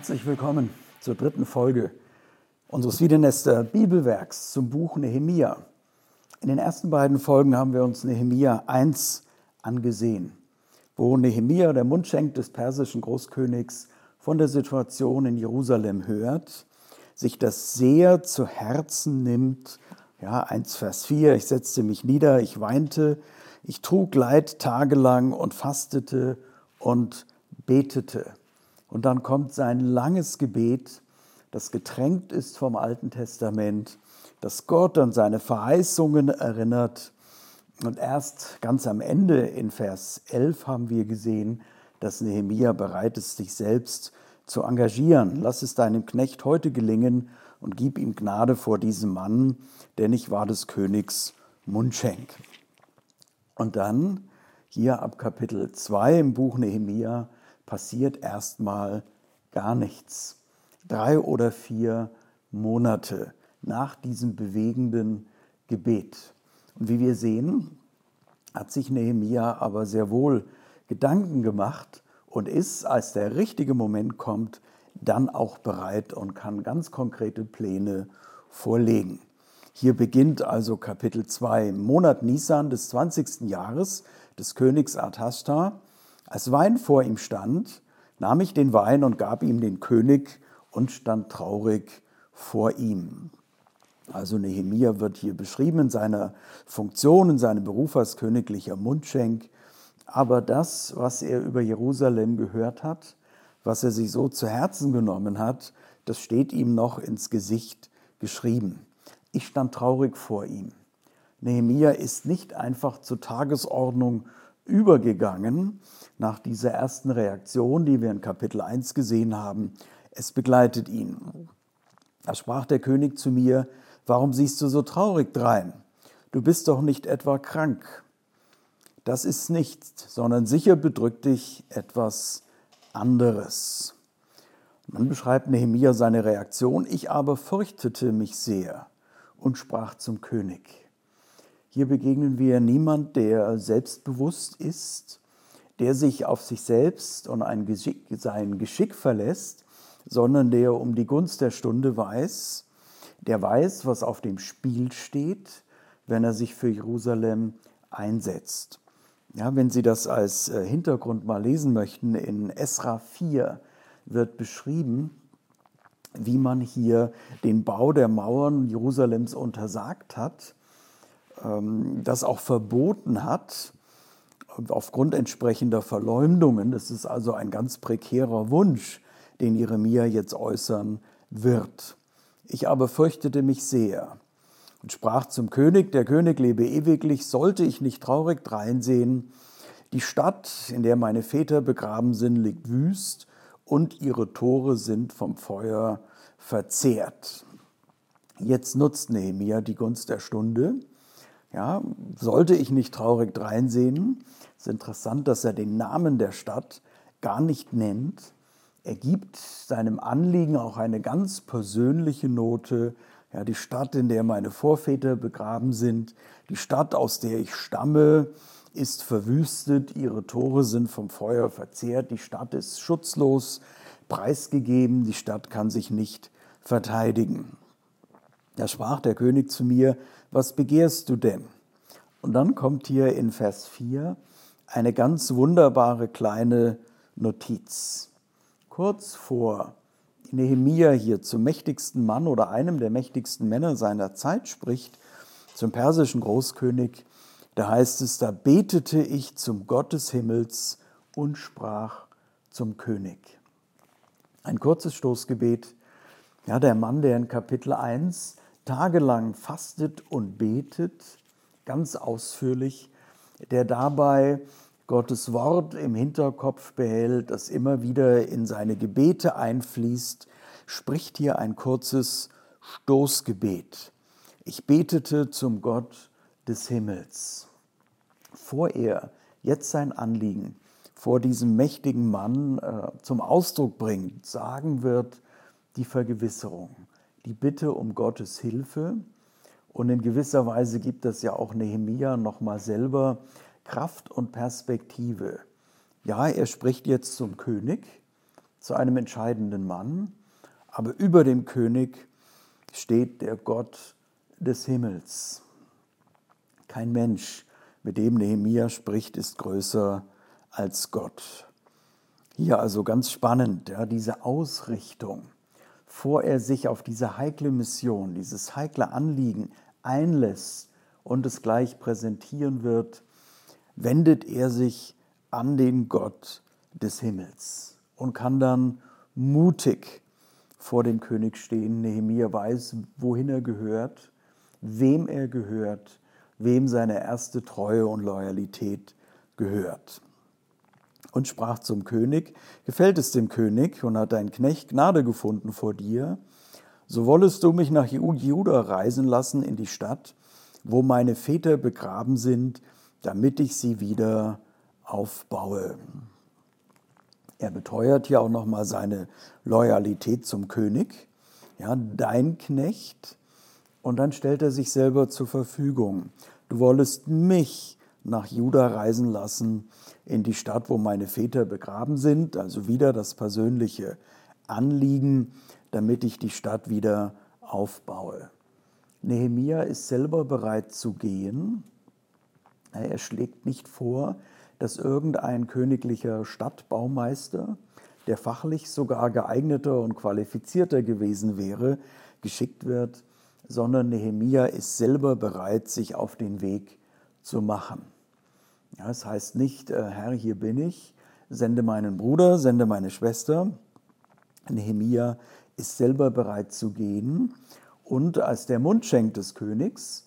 Herzlich willkommen zur dritten Folge unseres Wiedenester Bibelwerks zum Buch Nehemia. In den ersten beiden Folgen haben wir uns Nehemia 1 angesehen, wo Nehemia, der Mundschenk des persischen Großkönigs, von der Situation in Jerusalem hört, sich das sehr zu Herzen nimmt. Ja, 1 Vers 4, ich setzte mich nieder, ich weinte, ich trug Leid tagelang und fastete und betete. Und dann kommt sein langes Gebet, das getränkt ist vom Alten Testament, das Gott an seine Verheißungen erinnert. Und erst ganz am Ende in Vers 11 haben wir gesehen, dass Nehemia bereit ist, sich selbst zu engagieren. Lass es deinem Knecht heute gelingen und gib ihm Gnade vor diesem Mann, denn ich war des Königs Mundschenk. Und dann hier ab Kapitel 2 im Buch Nehemia passiert erstmal gar nichts. Drei oder vier Monate nach diesem bewegenden Gebet. Und wie wir sehen, hat sich Nehemia aber sehr wohl Gedanken gemacht und ist, als der richtige Moment kommt, dann auch bereit und kann ganz konkrete Pläne vorlegen. Hier beginnt also Kapitel 2 im Monat Nisan des 20. Jahres des Königs Artashta als Wein vor ihm stand, nahm ich den Wein und gab ihm den König und stand traurig vor ihm. Also Nehemia wird hier beschrieben in seiner Funktion, in seinem Beruf als königlicher Mundschenk. Aber das, was er über Jerusalem gehört hat, was er sich so zu Herzen genommen hat, das steht ihm noch ins Gesicht geschrieben. Ich stand traurig vor ihm. Nehemia ist nicht einfach zur Tagesordnung übergegangen nach dieser ersten Reaktion, die wir in Kapitel 1 gesehen haben. Es begleitet ihn. Da sprach der König zu mir, warum siehst du so traurig drein? Du bist doch nicht etwa krank. Das ist nichts, sondern sicher bedrückt dich etwas anderes. Man beschreibt Nehemia seine Reaktion, ich aber fürchtete mich sehr und sprach zum König. Hier begegnen wir niemand, der selbstbewusst ist, der sich auf sich selbst und ein Geschick, sein Geschick verlässt, sondern der um die Gunst der Stunde weiß, der weiß, was auf dem Spiel steht, wenn er sich für Jerusalem einsetzt. Ja, wenn Sie das als äh, Hintergrund mal lesen möchten, in Esra 4 wird beschrieben, wie man hier den Bau der Mauern Jerusalems untersagt hat das auch verboten hat, aufgrund entsprechender Verleumdungen. Das ist also ein ganz prekärer Wunsch, den Jeremia jetzt äußern wird. Ich aber fürchtete mich sehr und sprach zum König, der König lebe ewiglich, sollte ich nicht traurig dreinsehen, die Stadt, in der meine Väter begraben sind, liegt wüst und ihre Tore sind vom Feuer verzehrt. Jetzt nutzt Nehemia die Gunst der Stunde ja, sollte ich nicht traurig dreinsehen. Es ist interessant, dass er den Namen der Stadt gar nicht nennt. Er gibt seinem Anliegen auch eine ganz persönliche Note. Ja, die Stadt, in der meine Vorväter begraben sind, die Stadt, aus der ich stamme, ist verwüstet, ihre Tore sind vom Feuer verzehrt, die Stadt ist schutzlos, preisgegeben, die Stadt kann sich nicht verteidigen. Da sprach der König zu mir, was begehrst du denn? Und dann kommt hier in Vers 4 eine ganz wunderbare kleine Notiz. Kurz vor Nehemia hier zum mächtigsten Mann oder einem der mächtigsten Männer seiner Zeit spricht, zum persischen Großkönig, da heißt es, da betete ich zum Gott des Himmels und sprach zum König. Ein kurzes Stoßgebet. Ja, der Mann, der in Kapitel 1 tagelang fastet und betet, ganz ausführlich, der dabei Gottes Wort im Hinterkopf behält, das immer wieder in seine Gebete einfließt, spricht hier ein kurzes Stoßgebet. Ich betete zum Gott des Himmels. Vor er jetzt sein Anliegen vor diesem mächtigen Mann äh, zum Ausdruck bringt, sagen wird die Vergewisserung die Bitte um Gottes Hilfe. Und in gewisser Weise gibt es ja auch Nehemia nochmal selber Kraft und Perspektive. Ja, er spricht jetzt zum König, zu einem entscheidenden Mann, aber über dem König steht der Gott des Himmels. Kein Mensch, mit dem Nehemia spricht, ist größer als Gott. Hier also ganz spannend, ja, diese Ausrichtung, vor er sich auf diese heikle Mission, dieses heikle Anliegen einlässt und es gleich präsentieren wird, wendet er sich an den Gott des Himmels und kann dann mutig vor dem König stehen. Nehemiah weiß, wohin er gehört, wem er gehört, wem seine erste Treue und Loyalität gehört. Und sprach zum König, gefällt es dem König und hat dein Knecht Gnade gefunden vor dir, so wollest du mich nach Juda reisen lassen in die Stadt, wo meine Väter begraben sind, damit ich sie wieder aufbaue. Er beteuert hier auch nochmal seine Loyalität zum König, ja, dein Knecht, und dann stellt er sich selber zur Verfügung. Du wollest mich nach Juda reisen lassen, in die Stadt, wo meine Väter begraben sind, also wieder das persönliche Anliegen, damit ich die Stadt wieder aufbaue. Nehemia ist selber bereit zu gehen. Er schlägt nicht vor, dass irgendein königlicher Stadtbaumeister, der fachlich sogar geeigneter und qualifizierter gewesen wäre, geschickt wird, sondern Nehemia ist selber bereit, sich auf den Weg zu machen. Ja, es heißt nicht, äh, Herr, hier bin ich, sende meinen Bruder, sende meine Schwester. Nehemia ist selber bereit zu gehen und als der Mundschenk des Königs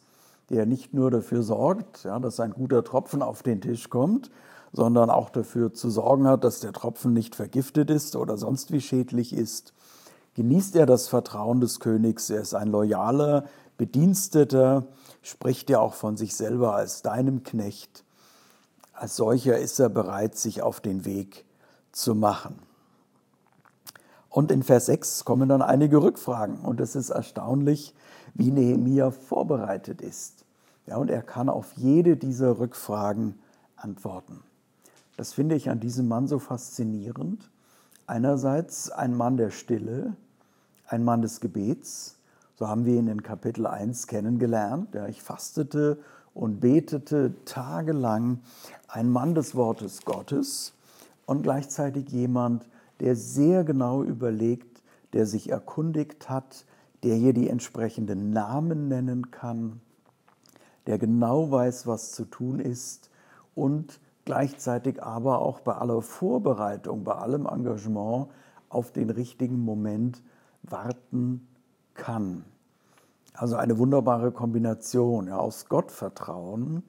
der nicht nur dafür sorgt, ja, dass ein guter Tropfen auf den Tisch kommt, sondern auch dafür zu sorgen hat, dass der Tropfen nicht vergiftet ist oder sonst wie schädlich ist, genießt er das Vertrauen des Königs. Er ist ein loyaler Bediensteter, spricht ja auch von sich selber als deinem Knecht. Als solcher ist er bereit, sich auf den Weg zu machen. Und in Vers 6 kommen dann einige Rückfragen. Und es ist erstaunlich, wie Nehemia vorbereitet ist. Ja, und er kann auf jede dieser Rückfragen antworten. Das finde ich an diesem Mann so faszinierend. Einerseits ein Mann der Stille, ein Mann des Gebets. So haben wir ihn in Kapitel 1 kennengelernt. Ja, ich fastete und betete tagelang. Ein Mann des Wortes Gottes und gleichzeitig jemand, der sehr genau überlegt, der sich erkundigt hat, der hier die entsprechenden Namen nennen kann, der genau weiß, was zu tun ist und gleichzeitig aber auch bei aller Vorbereitung, bei allem Engagement auf den richtigen Moment warten kann. Also eine wunderbare Kombination ja, aus Gottvertrauen,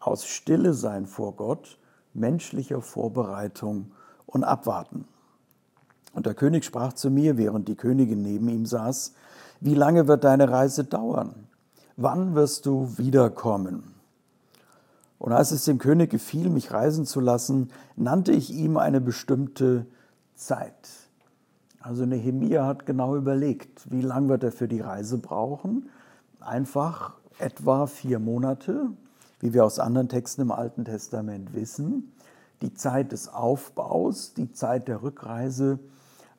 aus Stille sein vor Gott, menschlicher Vorbereitung und Abwarten. Und der König sprach zu mir, während die Königin neben ihm saß, wie lange wird deine Reise dauern? Wann wirst du wiederkommen? Und als es dem König gefiel, mich reisen zu lassen, nannte ich ihm eine bestimmte Zeit. Also Nehemia hat genau überlegt, wie lange wird er für die Reise brauchen. Einfach etwa vier Monate, wie wir aus anderen Texten im Alten Testament wissen. Die Zeit des Aufbaus, die Zeit der Rückreise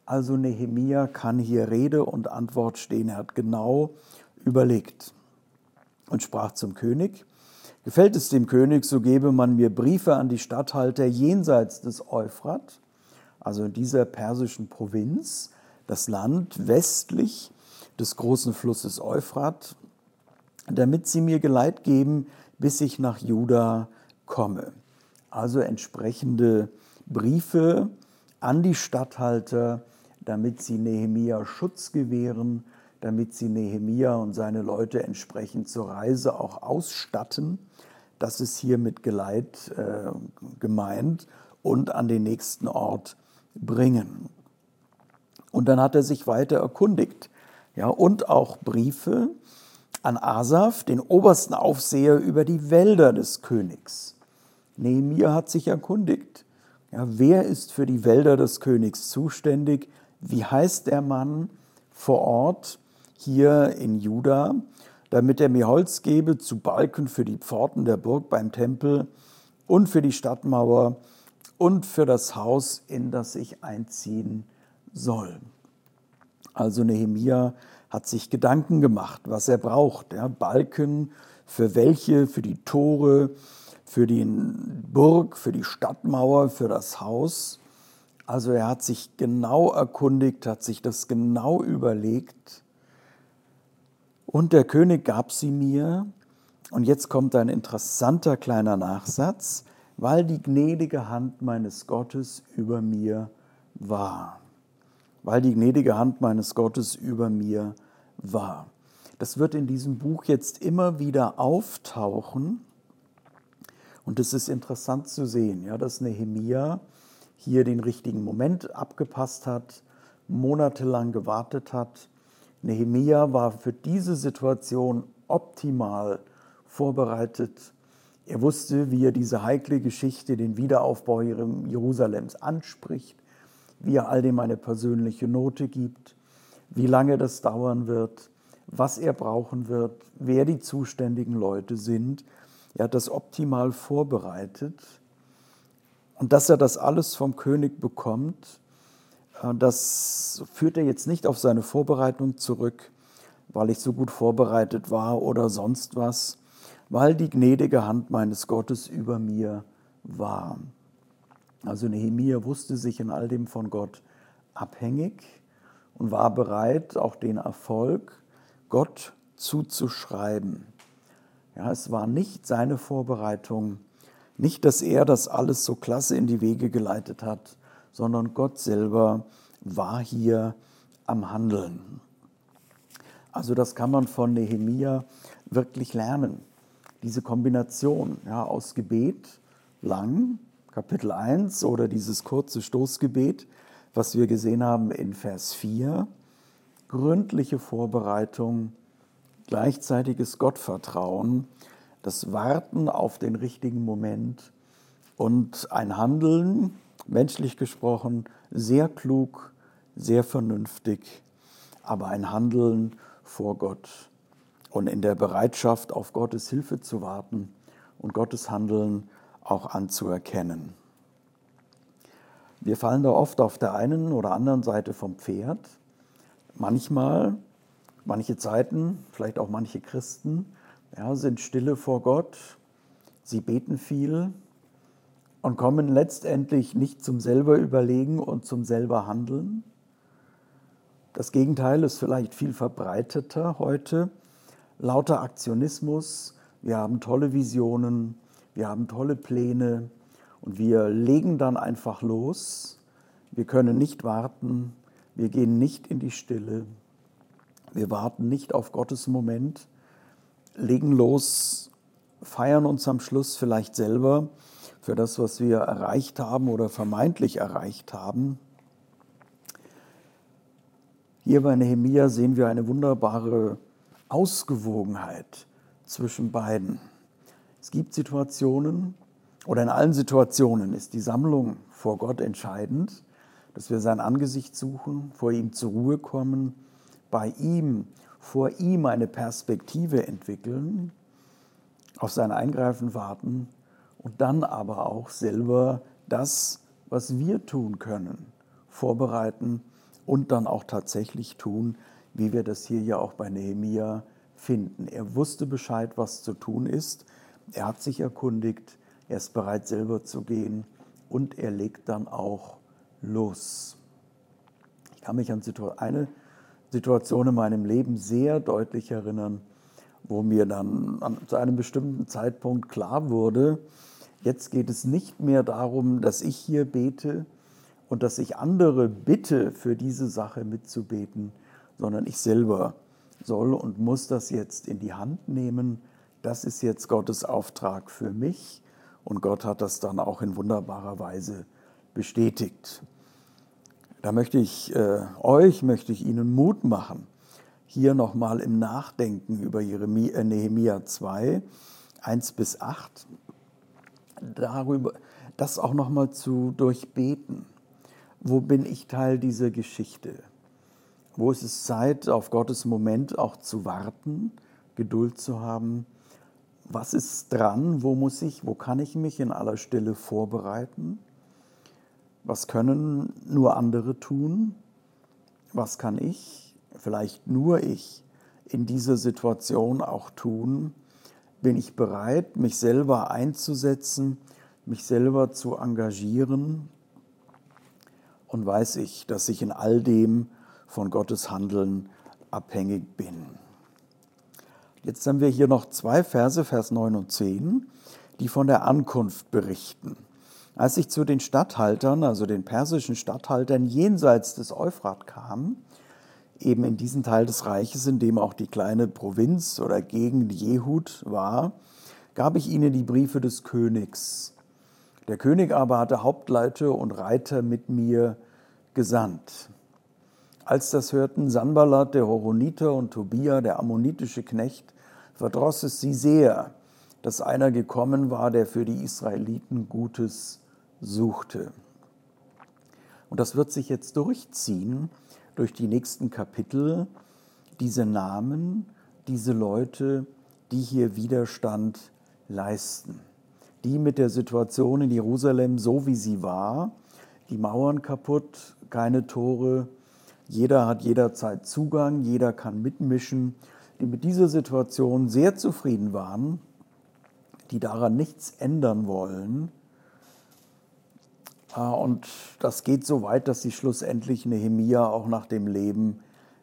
also Nehemia kann hier Rede und Antwort stehen. Er hat genau überlegt und sprach zum König, gefällt es dem König, so gebe man mir Briefe an die Statthalter jenseits des Euphrat, also in dieser persischen Provinz, das Land westlich des großen Flusses Euphrat, damit sie mir Geleit geben, bis ich nach Juda komme. Also entsprechende Briefe an die Statthalter, damit sie Nehemia Schutz gewähren, damit sie Nehemia und seine Leute entsprechend zur Reise auch ausstatten. Das ist hier mit Geleit äh, gemeint und an den nächsten Ort bringen. Und dann hat er sich weiter erkundigt. Ja, und auch Briefe an Asaf, den obersten Aufseher über die Wälder des Königs. Nehemia hat sich erkundigt. Ja, wer ist für die Wälder des Königs zuständig? wie heißt der Mann vor Ort hier in Juda, damit er mir Holz gebe zu Balken für die Pforten der Burg beim Tempel und für die Stadtmauer und für das Haus, in das ich einziehen soll. Also Nehemia hat sich Gedanken gemacht, was er braucht. Ja, Balken für welche, für die Tore, für die Burg, für die Stadtmauer, für das Haus. Also er hat sich genau erkundigt, hat sich das genau überlegt. Und der König gab sie mir. Und jetzt kommt ein interessanter kleiner Nachsatz, weil die gnädige Hand meines Gottes über mir war. Weil die gnädige Hand meines Gottes über mir war. Das wird in diesem Buch jetzt immer wieder auftauchen. Und es ist interessant zu sehen, ja, dass Nehemia hier den richtigen Moment abgepasst hat, monatelang gewartet hat. Nehemia war für diese Situation optimal vorbereitet. Er wusste, wie er diese heikle Geschichte, den Wiederaufbau Jerusalems anspricht, wie er all dem eine persönliche Note gibt, wie lange das dauern wird, was er brauchen wird, wer die zuständigen Leute sind. Er hat das optimal vorbereitet. Und dass er das alles vom König bekommt, äh, das führt er jetzt nicht auf seine Vorbereitung zurück, weil ich so gut vorbereitet war oder sonst was, weil die gnädige Hand meines Gottes über mir war. Also Nehemiah wusste sich in all dem von Gott abhängig und war bereit, auch den Erfolg Gott zuzuschreiben. Ja, es war nicht seine Vorbereitung, nicht, dass er das alles so klasse in die Wege geleitet hat, sondern Gott selber war hier am Handeln. Also das kann man von Nehemia wirklich lernen. Diese Kombination ja, aus Gebet, lang, Kapitel 1 oder dieses kurze Stoßgebet, was wir gesehen haben in Vers 4, gründliche Vorbereitung, gleichzeitiges Gottvertrauen das Warten auf den richtigen Moment und ein Handeln, menschlich gesprochen, sehr klug, sehr vernünftig, aber ein Handeln vor Gott und in der Bereitschaft, auf Gottes Hilfe zu warten und Gottes Handeln auch anzuerkennen. Wir fallen da oft auf der einen oder anderen Seite vom Pferd. Manchmal, manche Zeiten, vielleicht auch manche Christen, ja, sind stille vor Gott, sie beten viel und kommen letztendlich nicht zum selber überlegen und zum selber handeln. Das Gegenteil ist vielleicht viel verbreiteter heute. Lauter Aktionismus, wir haben tolle Visionen, wir haben tolle Pläne und wir legen dann einfach los. Wir können nicht warten, wir gehen nicht in die Stille, wir warten nicht auf Gottes Moment, legen los, feiern uns am Schluss vielleicht selber für das, was wir erreicht haben oder vermeintlich erreicht haben. Hier bei Nehemia sehen wir eine wunderbare Ausgewogenheit zwischen beiden. Es gibt Situationen, oder in allen Situationen ist die Sammlung vor Gott entscheidend, dass wir sein Angesicht suchen, vor ihm zur Ruhe kommen, bei ihm vor ihm eine Perspektive entwickeln, auf sein Eingreifen warten und dann aber auch selber das, was wir tun können, vorbereiten und dann auch tatsächlich tun, wie wir das hier ja auch bei Nehemia finden. Er wusste Bescheid, was zu tun ist. Er hat sich erkundigt, er ist bereit, selber zu gehen und er legt dann auch los. Ich kann mich an eine Situation in meinem Leben sehr deutlich erinnern, wo mir dann an, zu einem bestimmten Zeitpunkt klar wurde, jetzt geht es nicht mehr darum, dass ich hier bete und dass ich andere bitte, für diese Sache mitzubeten, sondern ich selber soll und muss das jetzt in die Hand nehmen. Das ist jetzt Gottes Auftrag für mich und Gott hat das dann auch in wunderbarer Weise bestätigt. Da möchte ich äh, euch, möchte ich Ihnen Mut machen, hier nochmal im Nachdenken über äh, Nehemia 2, 1 bis 8, darüber, das auch nochmal zu durchbeten. Wo bin ich Teil dieser Geschichte? Wo ist es Zeit, auf Gottes Moment auch zu warten, Geduld zu haben? Was ist dran? Wo muss ich, wo kann ich mich in aller Stille vorbereiten? Was können nur andere tun? Was kann ich, vielleicht nur ich, in dieser Situation auch tun? Bin ich bereit, mich selber einzusetzen, mich selber zu engagieren? Und weiß ich, dass ich in all dem von Gottes Handeln abhängig bin. Jetzt haben wir hier noch zwei Verse, Vers 9 und 10, die von der Ankunft berichten. Als ich zu den Statthaltern, also den persischen Statthaltern jenseits des Euphrat kam, eben in diesen Teil des Reiches, in dem auch die kleine Provinz oder Gegend Jehud war, gab ich ihnen die Briefe des Königs. Der König aber hatte Hauptleute und Reiter mit mir gesandt. Als das hörten Sanballat, der Horoniter, und Tobia, der ammonitische Knecht, verdross es sie sehr, dass einer gekommen war, der für die Israeliten Gutes suchte. Und das wird sich jetzt durchziehen durch die nächsten Kapitel, diese Namen, diese Leute, die hier Widerstand leisten, die mit der Situation in Jerusalem so wie sie war, die Mauern kaputt, keine Tore, jeder hat jederzeit Zugang, jeder kann mitmischen, die mit dieser Situation sehr zufrieden waren, die daran nichts ändern wollen. Ah, und das geht so weit, dass sie schlussendlich Nehemia auch nach dem Leben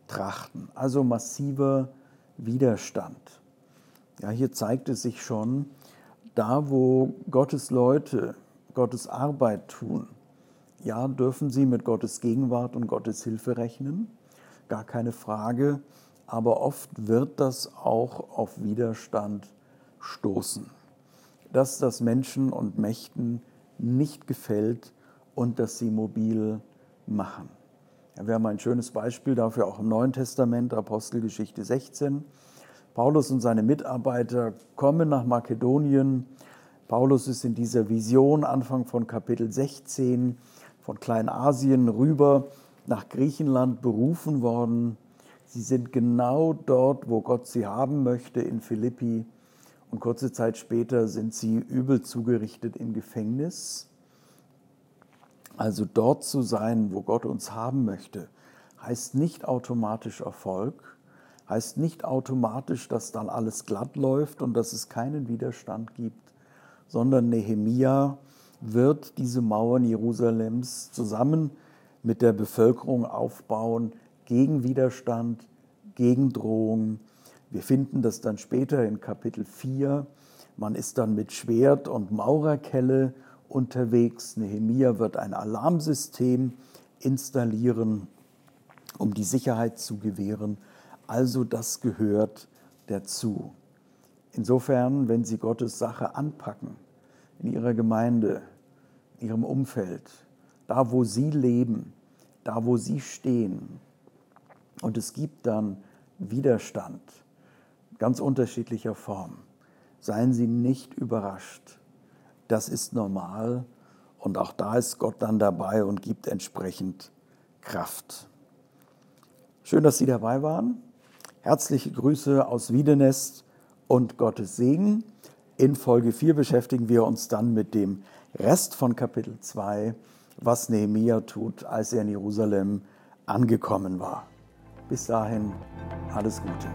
trachten. Also massiver Widerstand. Ja, hier zeigt es sich schon, da wo Gottes Leute Gottes Arbeit tun, ja, dürfen sie mit Gottes Gegenwart und Gottes Hilfe rechnen, gar keine Frage, aber oft wird das auch auf Widerstand stoßen, dass das Menschen und Mächten nicht gefällt und dass sie mobil machen. Wir haben ein schönes Beispiel dafür auch im Neuen Testament, Apostelgeschichte 16. Paulus und seine Mitarbeiter kommen nach Makedonien. Paulus ist in dieser Vision Anfang von Kapitel 16 von Kleinasien rüber nach Griechenland berufen worden. Sie sind genau dort, wo Gott sie haben möchte, in Philippi. Und kurze Zeit später sind sie übel zugerichtet im Gefängnis. Also dort zu sein, wo Gott uns haben möchte, heißt nicht automatisch Erfolg, heißt nicht automatisch, dass dann alles glatt läuft und dass es keinen Widerstand gibt, sondern Nehemia wird diese Mauern Jerusalems zusammen mit der Bevölkerung aufbauen gegen Widerstand, gegen Drohung. Wir finden das dann später in Kapitel 4. Man ist dann mit Schwert und Maurerkelle unterwegs. Nehemia wird ein Alarmsystem installieren, um die Sicherheit zu gewähren. Also das gehört dazu. Insofern, wenn Sie Gottes Sache anpacken, in ihrer Gemeinde, in ihrem Umfeld, da wo sie leben, da wo sie stehen. Und es gibt dann Widerstand ganz unterschiedlicher Form. Seien Sie nicht überrascht. Das ist normal und auch da ist Gott dann dabei und gibt entsprechend Kraft. Schön, dass Sie dabei waren. Herzliche Grüße aus Wiedenest und Gottes Segen. In Folge 4 beschäftigen wir uns dann mit dem Rest von Kapitel 2, was Nehemia tut, als er in Jerusalem angekommen war. Bis dahin alles Gute.